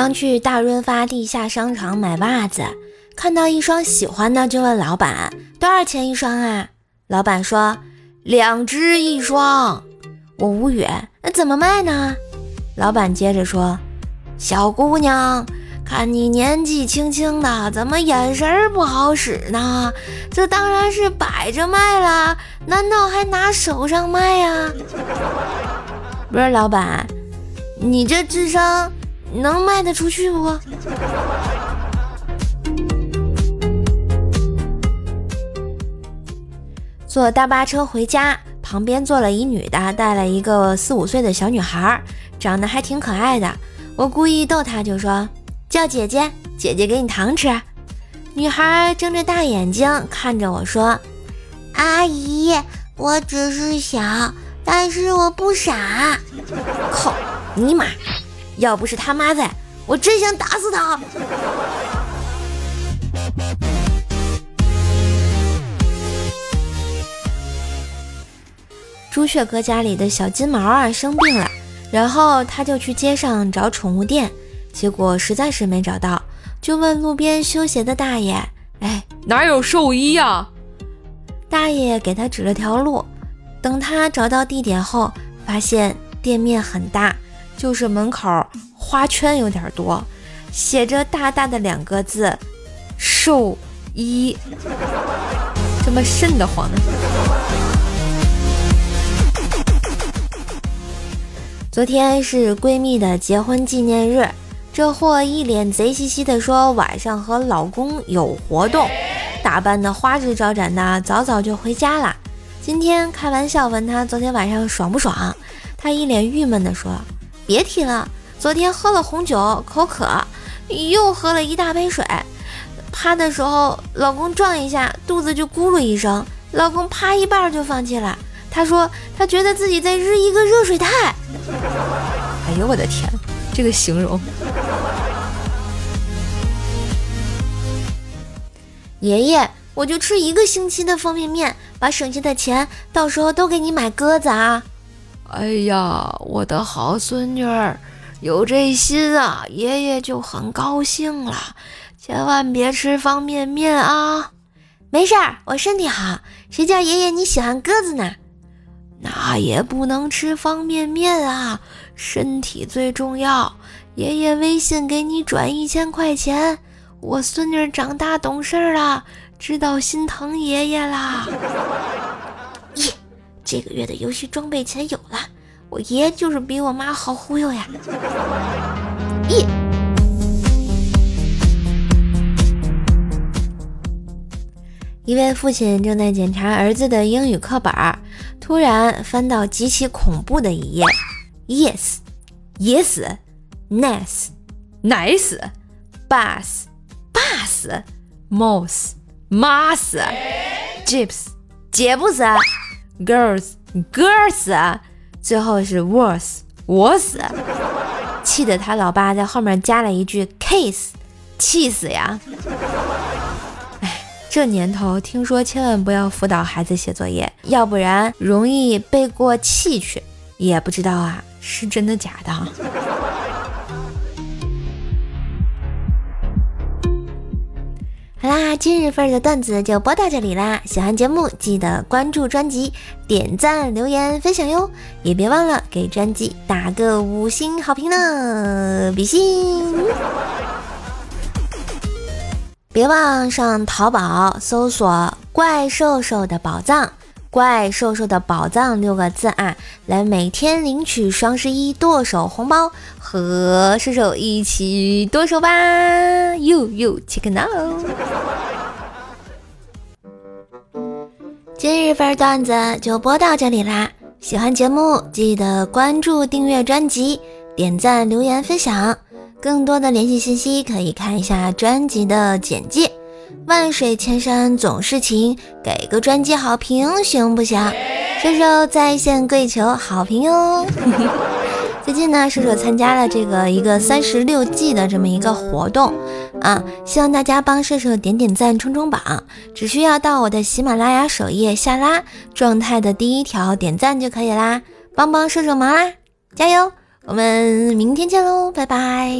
刚去大润发地下商场买袜子，看到一双喜欢的，就问老板多少钱一双啊？老板说两只一双。我无语，那怎么卖呢？老板接着说，小姑娘，看你年纪轻轻的，怎么眼神不好使呢？这当然是摆着卖了，难道还拿手上卖呀？不是老板，你这智商。能卖得出去不？坐大巴车回家，旁边坐了一女的，带了一个四五岁的小女孩，长得还挺可爱的。我故意逗她，就说叫姐姐，姐姐给你糖吃。女孩睁着大眼睛看着我说：“阿姨，我只是小，但是我不傻。”靠，尼玛！要不是他妈在，我真想打死他。朱雀哥家里的小金毛啊生病了，然后他就去街上找宠物店，结果实在是没找到，就问路边修鞋的大爷：“哎，哪有兽医呀？”大爷给他指了条路，等他找到地点后，发现店面很大。就是门口花圈有点多，写着大大的两个字“兽医”，这么瘆得慌呢。昨天是闺蜜的结婚纪念日，这货一脸贼兮兮的说晚上和老公有活动，打扮的花枝招展的，早早就回家了。今天开玩笑问他昨天晚上爽不爽，他一脸郁闷的说。别提了，昨天喝了红酒，口渴，又喝了一大杯水，趴的时候老公撞一下，肚子就咕噜一声，老公趴一半就放弃了。他说他觉得自己在日一个热水袋。哎呦我的天，这个形容。爷爷，我就吃一个星期的方便面，把省下的钱到时候都给你买鸽子啊。哎呀，我的好孙女儿，有这心啊，爷爷就很高兴了。千万别吃方便面啊！没事儿，我身体好。谁叫爷爷你喜欢鸽子呢？那也不能吃方便面啊，身体最重要。爷爷微信给你转一千块钱，我孙女长大懂事了，知道心疼爷爷啦。这个月的游戏装备钱有了，我爷就是比我妈好忽悠呀！一，一位父亲正在检查儿子的英语课本，突然翻到极其恐怖的一页。Yes，Yes，Nice，Bus，Bus，Mouse，Mouse，Jeeps，杰 Girls，Girls，最后是 Worse，我死，气得他老爸在后面加了一句 kiss，气死呀！哎，这年头听说千万不要辅导孩子写作业，要不然容易背过气去，也不知道啊是真的假的。好啦，今日份的段子就播到这里啦！喜欢节目记得关注专辑、点赞、留言、分享哟，也别忘了给专辑打个五星好评呢，比心！别忘上淘宝搜索“怪兽兽的宝藏”。怪兽兽的宝藏六个字啊，来每天领取双十一剁手红包，和兽兽一起剁手吧！哟哟，check now。今日份段子就播到这里啦，喜欢节目记得关注、订阅专辑、点赞、留言、分享，更多的联系信息可以看一下专辑的简介。万水千山总是情，给个专辑好评行不行？射手在线跪求好评哟！最近呢射手参加了这个一个三十六计的这么一个活动啊希望大家帮射手点点赞冲冲榜只需要到我的喜马拉雅首页下拉状态的第一条点赞就可以啦。帮帮射手忙啦加油我们明天见喽拜拜。